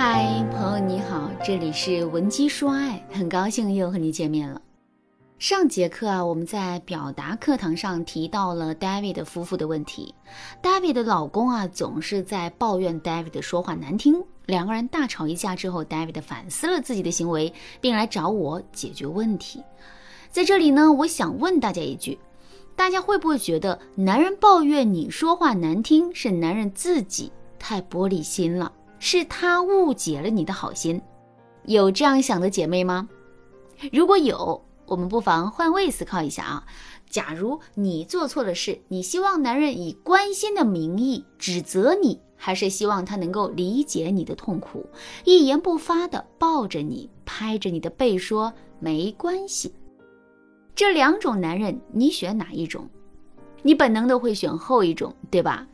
嗨，朋友你好，这里是文姬说爱，很高兴又和你见面了。上节课啊，我们在表达课堂上提到了 David 夫妇的问题。David 的老公啊，总是在抱怨 David 说话难听。两个人大吵一架之后，David 反思了自己的行为，并来找我解决问题。在这里呢，我想问大家一句：大家会不会觉得男人抱怨你说话难听，是男人自己太玻璃心了，是他误解了你的好心？有这样想的姐妹吗？如果有，我们不妨换位思考一下啊，假如你做错了事，你希望男人以关心的名义指责你，还是希望他能够理解你的痛苦，一言不发的抱着你，拍着你的背说没关系？这两种男人，你选哪一种？你本能的会选后一种，对吧？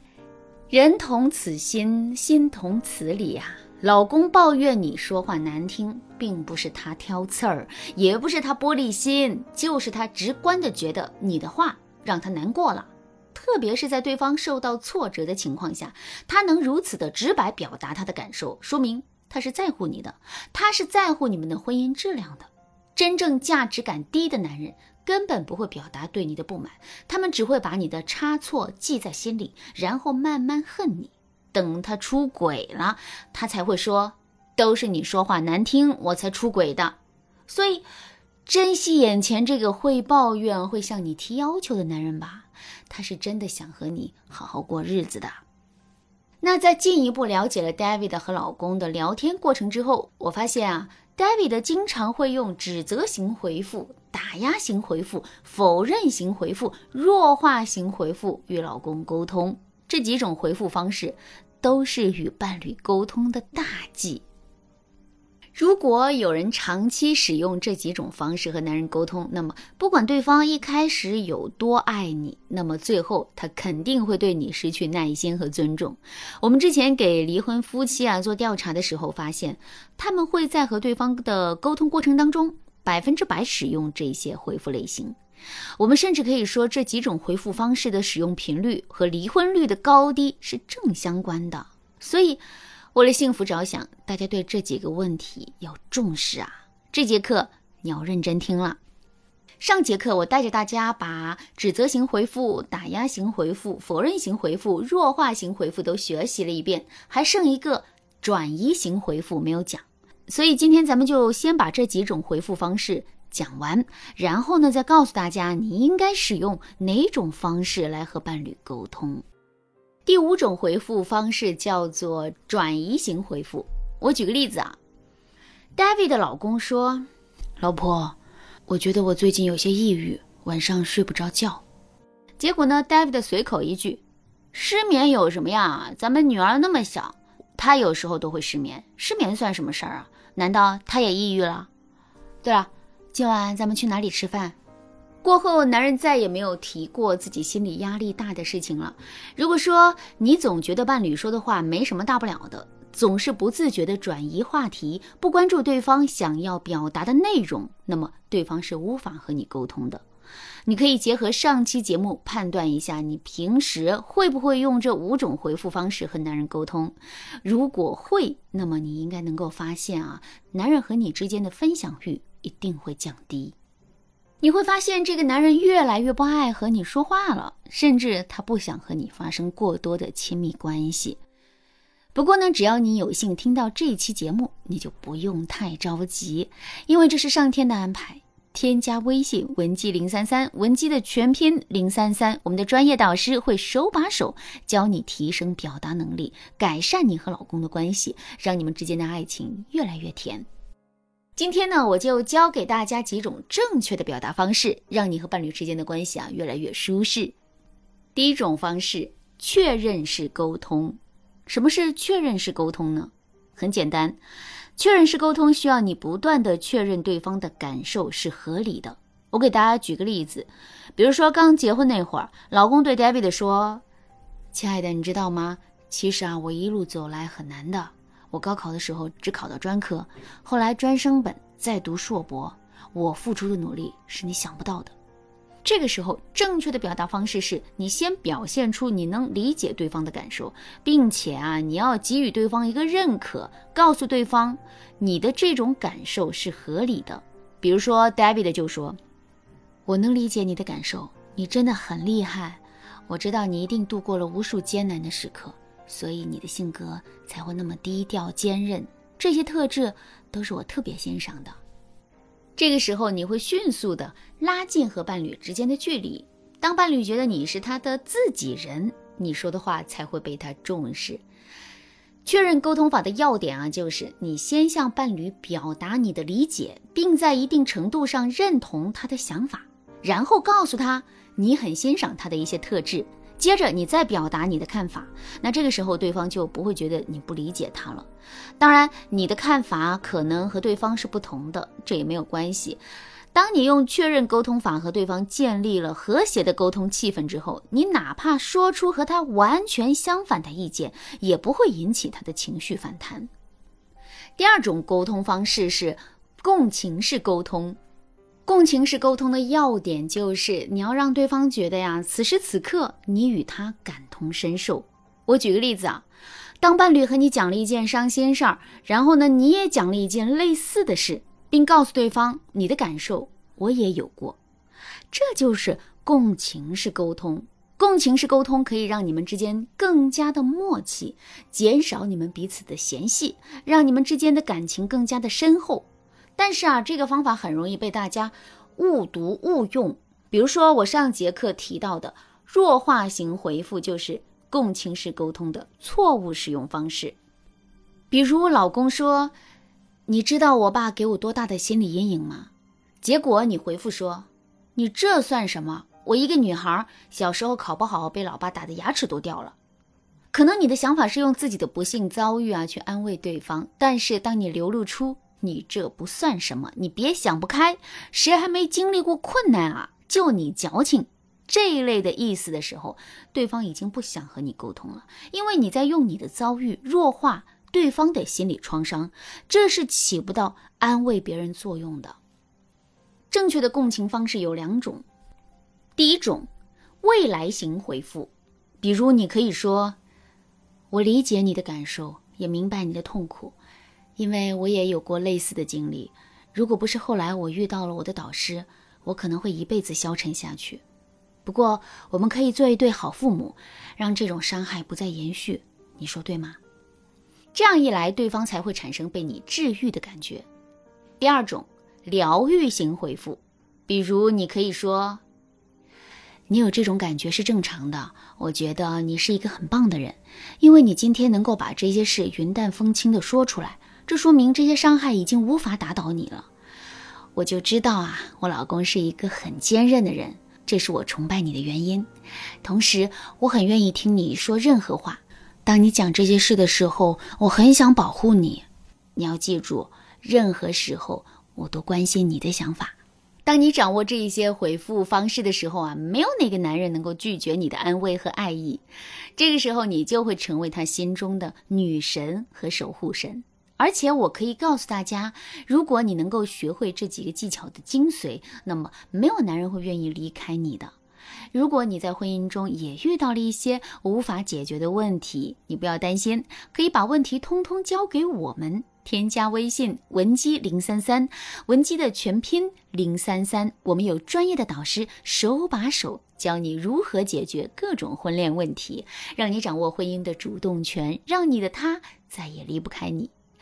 人同此心，心同此理呀。老公抱怨你说话难听，并不是他挑刺儿，也不是他玻璃心，就是他直观的觉得你的话让他难过了。特别是在对方受到挫折的情况下，他能如此的直白表达他的感受，说明他是在乎你的，他是在乎你们的婚姻质量的。真正价值感低的男人根本不会表达对你的不满，他们只会把你的差错记在心里，然后慢慢恨你。等他出轨了，他才会说都是你说话难听，我才出轨的。所以，珍惜眼前这个会抱怨、会向你提要求的男人吧，他是真的想和你好好过日子的。那在进一步了解了 David 和老公的聊天过程之后，我发现啊，David 经常会用指责型回复、打压型回复、否认型回复、弱化型回复与老公沟通。这几种回复方式，都是与伴侣沟通的大忌。如果有人长期使用这几种方式和男人沟通，那么不管对方一开始有多爱你，那么最后他肯定会对你失去耐心和尊重。我们之前给离婚夫妻啊做调查的时候，发现他们会在和对方的沟通过程当中，百分之百使用这些回复类型。我们甚至可以说，这几种回复方式的使用频率和离婚率的高低是正相关的。所以，为了幸福着想，大家对这几个问题要重视啊！这节课你要认真听了。上节课我带着大家把指责型回复、打压型回复、否认型回复、弱化型回复都学习了一遍，还剩一个转移型回复没有讲。所以今天咱们就先把这几种回复方式。讲完，然后呢，再告诉大家你应该使用哪种方式来和伴侣沟通。第五种回复方式叫做转移型回复。我举个例子啊，David 的老公说：“老婆，我觉得我最近有些抑郁，晚上睡不着觉。”结果呢，David 随口一句：“失眠有什么呀？咱们女儿那么小，她有时候都会失眠，失眠算什么事儿啊？难道她也抑郁了？”对了。今晚咱们去哪里吃饭？过后，男人再也没有提过自己心理压力大的事情了。如果说你总觉得伴侣说的话没什么大不了的，总是不自觉的转移话题，不关注对方想要表达的内容，那么对方是无法和你沟通的。你可以结合上期节目判断一下，你平时会不会用这五种回复方式和男人沟通？如果会，那么你应该能够发现啊，男人和你之间的分享欲。一定会降低，你会发现这个男人越来越不爱和你说话了，甚至他不想和你发生过多的亲密关系。不过呢，只要你有幸听到这一期节目，你就不用太着急，因为这是上天的安排。添加微信文姬零三三，文姬的全拼零三三，我们的专业导师会手把手教你提升表达能力，改善你和老公的关系，让你们之间的爱情越来越甜。今天呢，我就教给大家几种正确的表达方式，让你和伴侣之间的关系啊越来越舒适。第一种方式，确认式沟通。什么是确认式沟通呢？很简单，确认式沟通需要你不断的确认对方的感受是合理的。我给大家举个例子，比如说刚结婚那会儿，老公对 David 说：“亲爱的，你知道吗？其实啊，我一路走来很难的。”我高考的时候只考到专科，后来专升本，再读硕博。我付出的努力是你想不到的。这个时候，正确的表达方式是你先表现出你能理解对方的感受，并且啊，你要给予对方一个认可，告诉对方你的这种感受是合理的。比如说，David 就说：“我能理解你的感受，你真的很厉害。我知道你一定度过了无数艰难的时刻，所以你的性格才会那么低调坚韧。这些特质都是我特别欣赏的。”这个时候，你会迅速的拉近和伴侣之间的距离。当伴侣觉得你是他的自己人，你说的话才会被他重视。确认沟通法的要点啊，就是你先向伴侣表达你的理解，并在一定程度上认同他的想法，然后告诉他你很欣赏他的一些特质。接着你再表达你的看法，那这个时候对方就不会觉得你不理解他了。当然，你的看法可能和对方是不同的，这也没有关系。当你用确认沟通法和对方建立了和谐的沟通气氛之后，你哪怕说出和他完全相反的意见，也不会引起他的情绪反弹。第二种沟通方式是共情式沟通。共情式沟通的要点就是，你要让对方觉得呀，此时此刻你与他感同身受。我举个例子啊，当伴侣和你讲了一件伤心事儿，然后呢，你也讲了一件类似的事，并告诉对方你的感受，我也有过，这就是共情式沟通。共情式沟通可以让你们之间更加的默契，减少你们彼此的嫌隙，让你们之间的感情更加的深厚。但是啊，这个方法很容易被大家误读误用。比如说，我上节课提到的弱化型回复，就是共情式沟通的错误使用方式。比如，老公说：“你知道我爸给我多大的心理阴影吗？”结果你回复说：“你这算什么？我一个女孩，小时候考不好，被老爸打的牙齿都掉了。”可能你的想法是用自己的不幸遭遇啊去安慰对方，但是当你流露出你这不算什么，你别想不开，谁还没经历过困难啊？就你矫情这一类的意思的时候，对方已经不想和你沟通了，因为你在用你的遭遇弱化对方的心理创伤，这是起不到安慰别人作用的。正确的共情方式有两种，第一种，未来型回复，比如你可以说：“我理解你的感受，也明白你的痛苦。”因为我也有过类似的经历，如果不是后来我遇到了我的导师，我可能会一辈子消沉下去。不过，我们可以做一对好父母，让这种伤害不再延续。你说对吗？这样一来，对方才会产生被你治愈的感觉。第二种，疗愈型回复，比如你可以说：“你有这种感觉是正常的，我觉得你是一个很棒的人，因为你今天能够把这些事云淡风轻地说出来。”这说明这些伤害已经无法打倒你了。我就知道啊，我老公是一个很坚韧的人，这是我崇拜你的原因。同时，我很愿意听你说任何话。当你讲这些事的时候，我很想保护你。你要记住，任何时候我都关心你的想法。当你掌握这一些回复方式的时候啊，没有哪个男人能够拒绝你的安慰和爱意。这个时候，你就会成为他心中的女神和守护神。而且我可以告诉大家，如果你能够学会这几个技巧的精髓，那么没有男人会愿意离开你的。如果你在婚姻中也遇到了一些无法解决的问题，你不要担心，可以把问题通通交给我们。添加微信文姬零三三，文姬的全拼零三三，我们有专业的导师手把手教你如何解决各种婚恋问题，让你掌握婚姻的主动权，让你的他再也离不开你。